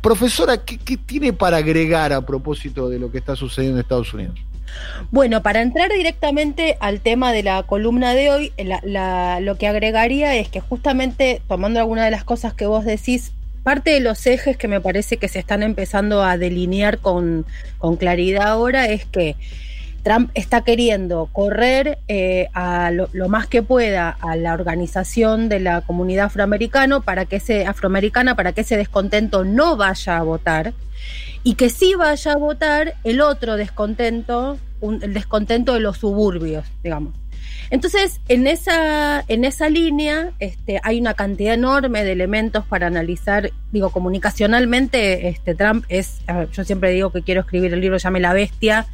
profesora, ¿qué, tiene para agregar a propósito de lo que está sucediendo en Estados Unidos? Bueno, para entrar directamente al tema de la columna de hoy, lo que agregaría es que justamente tomando alguna de las cosas que vos decís, parte de los ejes que me parece que se están empezando a delinear con, claridad ahora es que Trump está queriendo correr eh, a lo, más que pueda a la organización de la comunidad afroamericana para que ese afroamericana para que ese descontento no vaya a votar y que sí vaya a votar el otro descontento, el descontento de los suburbios, digamos. Entonces, en esa, en esa línea este, hay una cantidad enorme de elementos para analizar. Digo, comunicacionalmente, este, Trump es, yo siempre digo que quiero escribir el libro Llame la Bestia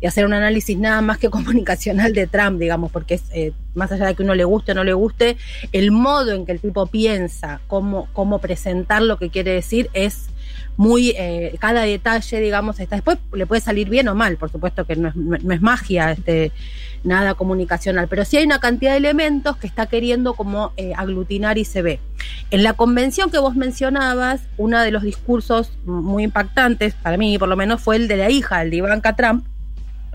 y hacer un análisis nada más que comunicacional de Trump, digamos, porque es, eh, más allá de que uno le guste o no le guste, el modo en que el tipo piensa, cómo, cómo presentar lo que quiere decir es muy, eh, cada detalle, digamos, está. Después le puede salir bien o mal, por supuesto que no es, no es magia, este, nada comunicacional, pero sí hay una cantidad de elementos que está queriendo como eh, aglutinar y se ve. En la convención que vos mencionabas, uno de los discursos muy impactantes, para mí por lo menos, fue el de la hija, el de Ivanka Trump,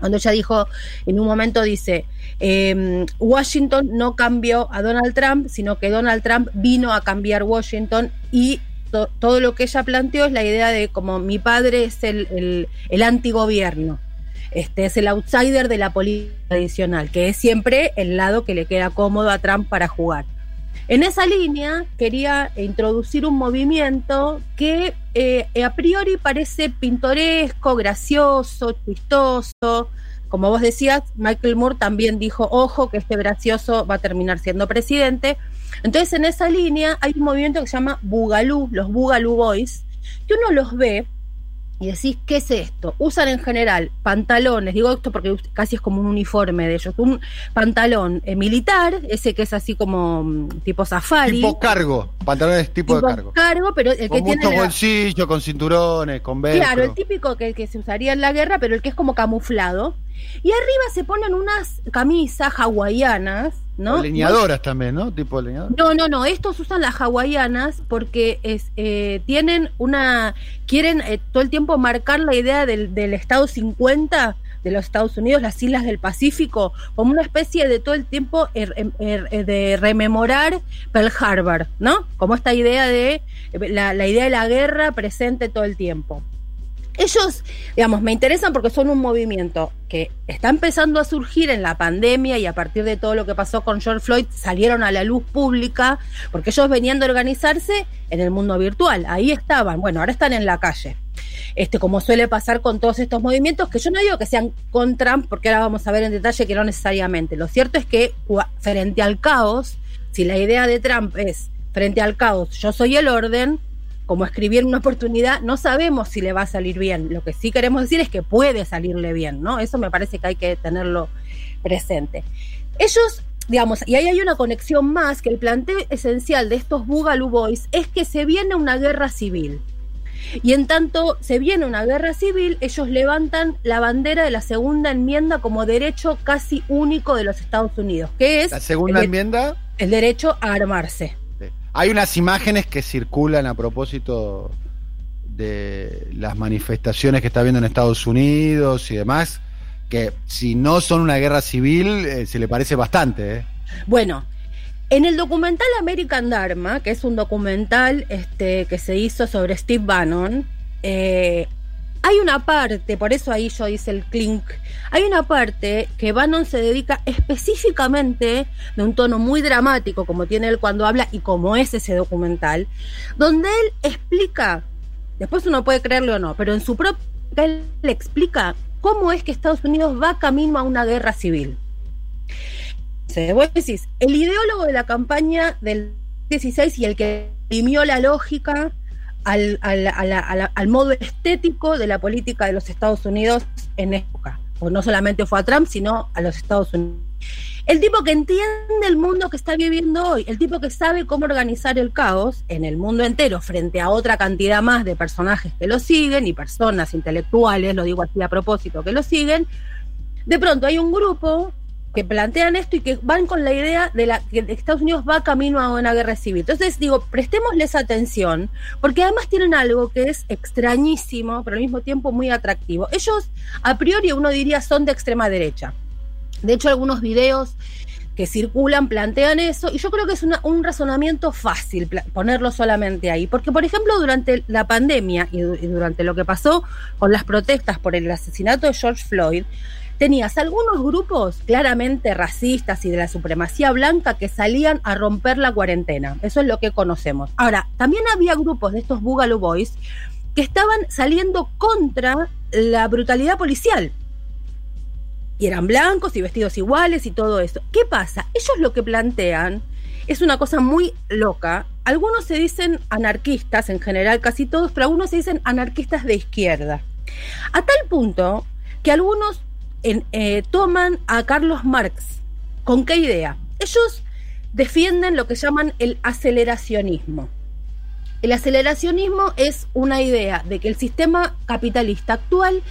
cuando ella dijo, en un momento dice, em, Washington no cambió a Donald Trump, sino que Donald Trump vino a cambiar Washington y todo lo que ella planteó es la idea de como mi padre es el, el, el antigobierno. Este es el outsider de la política tradicional, que es siempre el lado que le queda cómodo a Trump para jugar. En esa línea quería introducir un movimiento que eh, a priori parece pintoresco, gracioso, chistoso. Como vos decías, Michael Moore también dijo, ojo, que este gracioso va a terminar siendo presidente. Entonces, en esa línea hay un movimiento que se llama Boogaloo, los Boogaloo Boys, que uno los ve y decís, ¿qué es esto? Usan en general pantalones, digo esto porque casi es como un uniforme de ellos, un pantalón eh, militar, ese que es así como mm, tipo safari. Tipo cargo, pantalones tipo, de cargo. cargo, pero el con muchos bolsillos, con cinturones, con velcro. Claro, el típico que, que se usaría en la guerra, pero el que es como camuflado. Y arriba se ponen unas camisas hawaianas, ¿no? leñadoras también, ¿no? Tipo leñadoras. No, no, no. Estos usan las hawaianas porque es, eh, tienen una. Quieren eh, todo el tiempo marcar la idea del, del Estado 50 de los Estados Unidos, las islas del Pacífico, como una especie de todo el tiempo er, em, er, de rememorar Pearl Harbor, ¿no? Como esta idea de la, la idea de la guerra presente todo el tiempo. Ellos, digamos, me interesan porque son un movimiento que está empezando a surgir en la pandemia y a partir de todo lo que pasó con George Floyd salieron a la luz pública porque ellos venían de organizarse en el mundo virtual. Ahí estaban. Bueno, ahora están en la calle. Este, como suele pasar con todos estos movimientos, que yo no digo que sean con Trump, porque ahora vamos a ver en detalle que no necesariamente. Lo cierto es que frente al caos, si la idea de Trump es frente al caos, yo soy el orden, como escribir una oportunidad, no sabemos si le va a salir bien. Lo que sí queremos decir es que puede salirle bien, ¿no? Eso me parece que hay que tenerlo presente. Ellos, digamos, y ahí hay una conexión más, que el planteo esencial de estos Boogaloo Boys es que se viene una guerra civil. Y en tanto se viene una guerra civil, ellos levantan la bandera de la segunda enmienda como derecho casi único de los Estados Unidos, que es... La segunda enmienda... El derecho a armarse. Hay unas imágenes que circulan a propósito de las manifestaciones que está habiendo en Estados Unidos y demás, que si no son una guerra civil, eh, se le parece bastante. ¿eh? Bueno, en el documental American Dharma, que es un documental este, que se hizo sobre Steve Bannon, eh, hay una parte, por eso ahí yo hice el clink, hay una parte que Bannon se dedica específicamente de un tono muy dramático, como tiene él cuando habla y como es ese documental, donde él explica, después uno puede creerlo o no, pero en su propia él le explica cómo es que Estados Unidos va camino a una guerra civil. Vos decís, el ideólogo de la campaña del 16 y el que imprimió la lógica al, al, modo estético de la política de los Estados Unidos en época. O no solamente fue a Trump, sino a los Estados Unidos. El tipo que entiende el mundo que está viviendo hoy, el tipo que sabe cómo organizar el caos en el mundo entero frente a otra cantidad más de personajes que lo siguen y personas intelectuales, lo digo así a propósito, que lo siguen, de pronto hay un grupo que plantean esto y que van con la idea de la que Estados Unidos va camino a una guerra civil. Entonces digo, prestémosles atención, porque además tienen algo que es extrañísimo, pero al mismo tiempo muy atractivo. Ellos, a priori, uno diría, son de extrema derecha. De hecho, algunos videos que circulan plantean eso, y yo creo que es un razonamiento fácil ponerlo solamente ahí, porque por ejemplo durante la pandemia y, y durante lo que pasó con las protestas por el asesinato de George Floyd, tenías algunos grupos claramente racistas y de la supremacía blanca que salían a romper la cuarentena. Eso es lo que conocemos. Ahora, también había grupos de estos Boogaloo Boys que estaban saliendo contra la brutalidad policial. Y eran blancos y vestidos iguales y todo eso. ¿Qué pasa? Ellos lo que plantean es una cosa muy loca. Algunos se dicen anarquistas, en general casi todos, pero algunos se dicen anarquistas de izquierda. A tal punto que algunos eh, toman a Carlos Marx. ¿Con qué idea? Ellos defienden lo que llaman el aceleracionismo. El aceleracionismo es una idea de que el sistema capitalista actual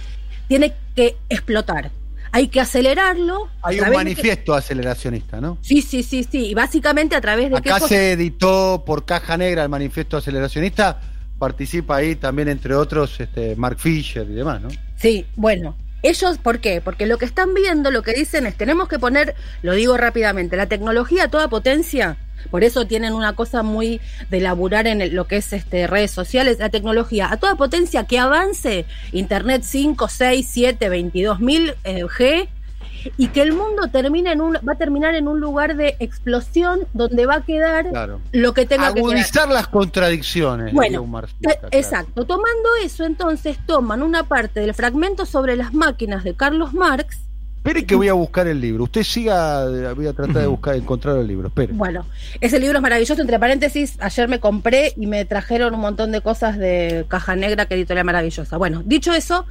tiene que explotar. Hay que acelerarlo. Hay un manifiesto aceleracionista, ¿no? Sí, sí, sí, sí. Y básicamente a través de. Acá se editó por Caja Negra el manifiesto aceleracionista. Participa ahí también, entre otros, este, Mark Fisher y demás, ¿no? Sí, bueno. Ellos, ¿por qué? Porque lo que están viendo, lo que dicen es, tenemos que poner, lo digo rápidamente, la tecnología a toda potencia. Por eso tienen una cosa muy de laburar en lo que es este, redes sociales, la tecnología a toda potencia que avance Internet 5, 6, 7, 22 mil eh, G y que el mundo termine en un, va a terminar en un lugar de explosión donde va a quedar lo que tenga que Agudizar las contradicciones. Bueno, exacto. Tomando eso, entonces toman una parte del fragmento sobre las máquinas de Carlos Marx Espere que voy a buscar el libro. Usted siga, voy a tratar de buscar, encontrar el libro. Espere. Bueno, ese libro es maravilloso. Entre paréntesis, ayer me compré y me trajeron un montón de cosas de Caja Negra, que editorial maravillosa. Bueno, dicho eso,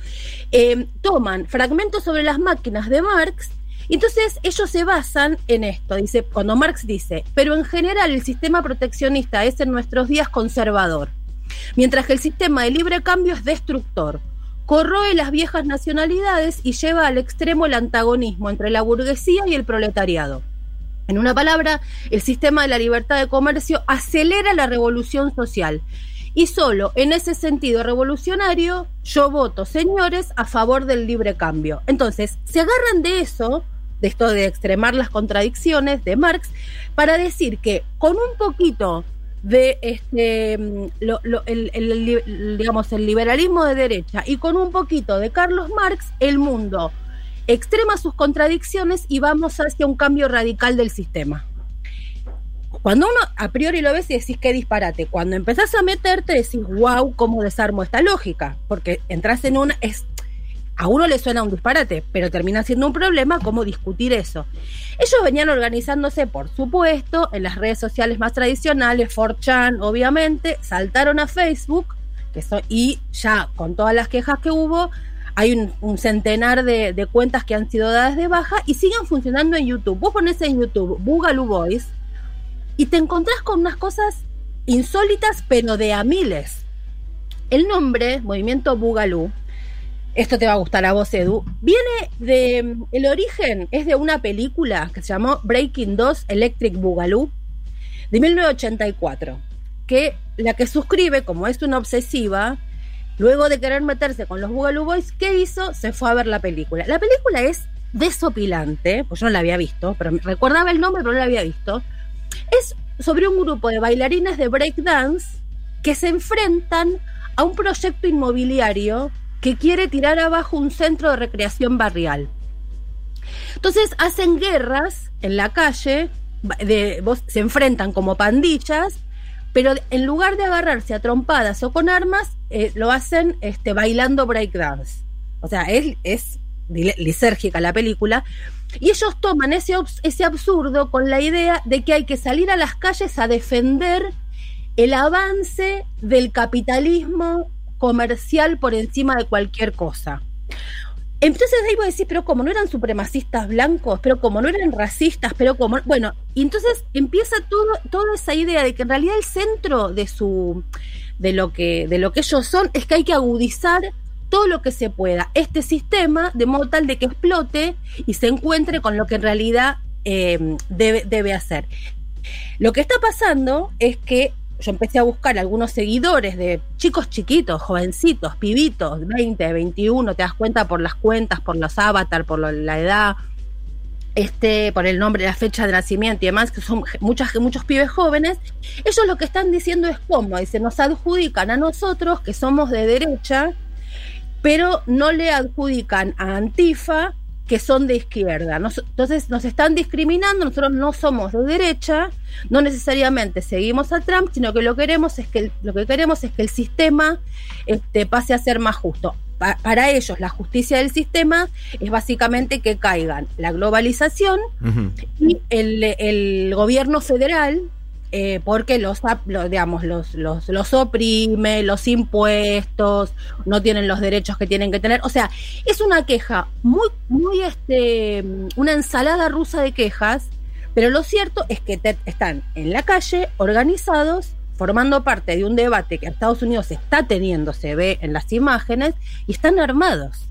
eh, toman fragmentos sobre las máquinas de Marx y entonces ellos se basan en esto. Dice, cuando Marx dice, pero en general el sistema proteccionista es en nuestros días conservador, mientras que el sistema de libre cambio es destructor corroe las viejas nacionalidades y lleva al extremo el antagonismo entre la burguesía y el proletariado. En una palabra, el sistema de la libertad de comercio acelera la revolución social. Y solo en ese sentido revolucionario yo voto, señores, a favor del libre cambio. Entonces, se agarran de eso, de esto de extremar las contradicciones de Marx, para decir que con un poquito de este el, digamos el liberalismo de derecha y con un poquito de Carlos Marx el mundo extrema sus contradicciones y vamos hacia un cambio radical del sistema. Cuando uno a priori lo ves y decís qué disparate, cuando empezás a meterte decís, wow, cómo desarmo esta lógica, porque entras en una, a uno le suena un disparate, pero termina siendo un problema cómo discutir eso. Ellos venían organizándose, por supuesto, en las redes sociales más tradicionales, 4chan, obviamente, saltaron a Facebook, y ya con todas las quejas que hubo, hay un, centenar de, cuentas que han sido dadas de baja y siguen funcionando en YouTube. Vos pones en YouTube Boogaloo Boys y te encontrás con unas cosas insólitas, pero de a miles. El nombre, Movimiento Boogaloo, esto te va a gustar a vos, Edu. Viene de. El origen es de una película que se llamó Breaking 2 Electric Boogaloo de 1984. Que la que suscribe, como es una obsesiva, luego de querer meterse con los Boogaloo Boys, ¿qué hizo? Se fue a ver la película. La película es desopilante, pues yo no la había visto, pero recordaba el nombre, pero no la había visto. Es sobre un grupo de bailarines de breakdance que se enfrentan a un proyecto inmobiliario que quiere tirar abajo un centro de recreación barrial. Entonces hacen guerras en la calle, se enfrentan como pandillas, pero en lugar de agarrarse a trompadas o con armas, eh, lo hacen este, bailando breakdance. O sea, es, es lisérgica la película. Y ellos toman ese absurdo con la idea de que hay que salir a las calles a defender el avance del capitalismo comercial por encima de cualquier cosa. Entonces ahí vos decís, pero como no eran supremacistas blancos, pero como no eran racistas, pero como, bueno, y entonces empieza todo, toda esa idea de que en realidad el centro de su, de lo que, de lo que ellos son, es que hay que agudizar todo lo que se pueda este sistema de modo tal de que explote y se encuentre con lo que en realidad eh, debe hacer. Lo que está pasando es que yo empecé a buscar algunos seguidores de chicos chiquitos, jovencitos, pibitos, 20, 21, te das cuenta por las cuentas, por los avatars, por la edad, este, por el nombre, la fecha de nacimiento y demás, que son muchas, muchos pibes jóvenes, ellos lo que están diciendo es cómo, dice, nos adjudican a nosotros, que somos de derecha, pero no le adjudican a Antifa que son de izquierda. entonces nos están discriminando, nosotros no somos de derecha, no necesariamente seguimos a Trump, sino que lo queremos es que lo que queremos es que el sistema este, pase a ser más justo. para ellos la justicia del sistema es básicamente que caigan la globalización y el, el gobierno federal eh, porque los, digamos, los, los, los, oprime, los impuestos, no tienen los derechos que tienen que tener. O sea, es una queja muy, muy, este, una ensalada rusa de quejas, pero lo cierto es que están en la calle, organizados, formando parte de un debate que Estados Unidos está teniendo, se ve en las imágenes, y están armados.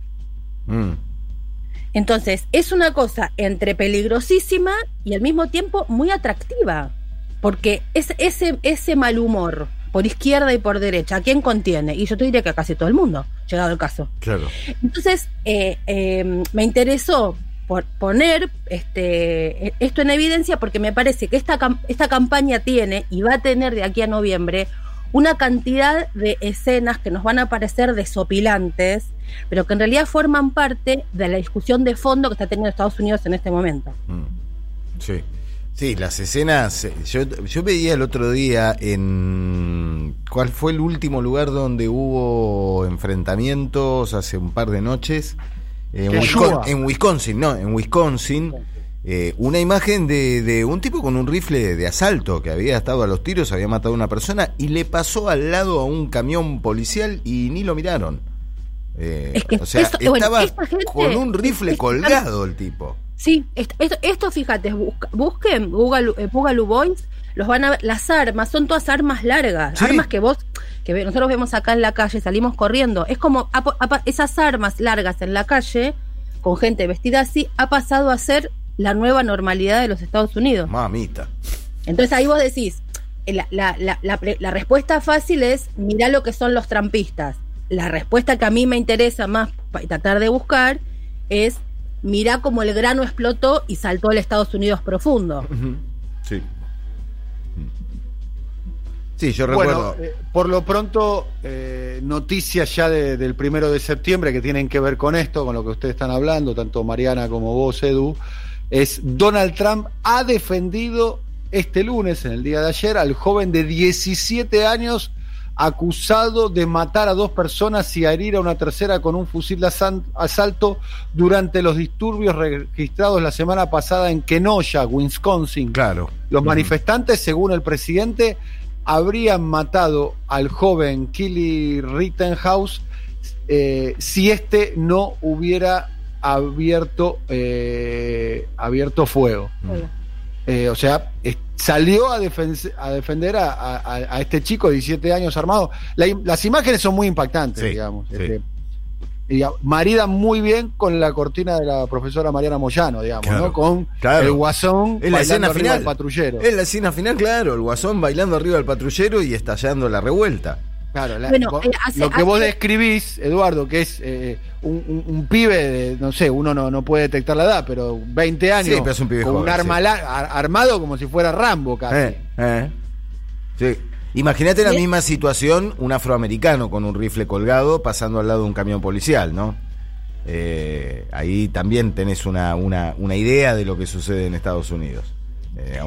Mm. Entonces, es una cosa entre peligrosísima y al mismo tiempo muy atractiva. Porque es, ese, ese mal humor por izquierda y por derecha, ¿a quién contiene? Y yo te diría que a casi todo el mundo, llegado el caso. Claro. Entonces, eh, eh, me interesó por poner este, esto en evidencia porque me parece que esta, esta campaña tiene y va a tener de aquí a noviembre una cantidad de escenas que nos van a parecer desopilantes, pero que en realidad forman parte de la discusión de fondo que está teniendo Estados Unidos en este momento. Mm. Sí. Sí, las escenas. Eh, yo, yo veía el otro día en. ¿Cuál fue el último lugar donde hubo enfrentamientos hace un par de noches? en, Wisconsin, no, en Wisconsin. Eh, una imagen de, de, un tipo con un rifle de asalto que había estado a los tiros, había matado a una persona y le pasó al lado a un camión policial y ni lo miraron. Eh, o sea, estaba con un rifle colgado el tipo. Sí, esto, esto, fíjate, busquen Google, eh, Google Boys, los van a ver, las armas, son todas armas largas, armas que vos, que nosotros vemos acá en la calle, salimos corriendo, es como esas armas largas en la calle, con gente vestida así, ha pasado a ser la nueva normalidad de los Estados Unidos. Mamita. Entonces ahí vos decís, eh, la, la, la, la respuesta fácil es, mirá lo que son los trampistas. La respuesta que a mí me interesa más tratar de buscar es mirá cómo el grano explotó y saltó al Estados Unidos profundo. Sí. Sí, yo recuerdo. Bueno, eh, por lo pronto, eh, noticias ya del primero de septiembre que tienen que ver con esto, con lo que ustedes están hablando, tanto Mariana como vos, Edu, es Donald Trump ha defendido este lunes, en el día de ayer, al joven de 17 años acusado de matar a dos personas y herir a una tercera con un fusil de asalto durante los disturbios registrados la semana pasada en Kenosha, Wisconsin. Claro. Los manifestantes, según el presidente, habrían matado al joven Killy Rittenhouse eh, si este no hubiera abierto, eh, abierto fuego. Eh, o sea, salió a, a defender a, este chico de 17 años armado. las imágenes son muy impactantes, digamos. Este, marida muy bien con la cortina de la profesora Mariana Moyano, digamos, ¿no? Con el guasón en la escena final del patrullero. En la escena final, claro, el guasón bailando arriba del patrullero y estallando la revuelta. Claro, eh, lo que vos describís, Eduardo, que es eh, un, pibe, de, no sé, uno no, no puede detectar la edad, pero 20 años, un con un arma armado como si fuera Rambo casi. Eh, sí. Imagínate la misma situación, un afroamericano con un rifle colgado pasando al lado de un camión policial, ¿no? ahí también tenés una, una, una idea de lo que sucede en Estados Unidos. Eh,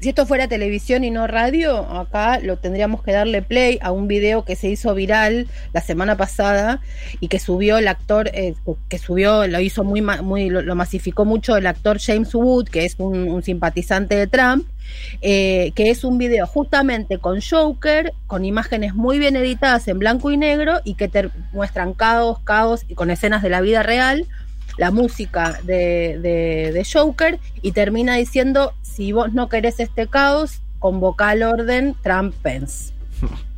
si, esto fuera televisión y no radio, acá lo tendríamos que darle play a un video que se hizo viral la semana pasada y que subió el actor, eh, que subió, lo hizo muy, muy lo, masificó mucho el actor James Wood, que es un, simpatizante de Trump, eh, que es un video justamente con Joker, con imágenes muy bien editadas en blanco y negro y que te muestran caos, caos y con escenas de la vida real la música de, de, Joker y termina diciendo, si vos no querés este caos, convoca al orden Trump-Pence.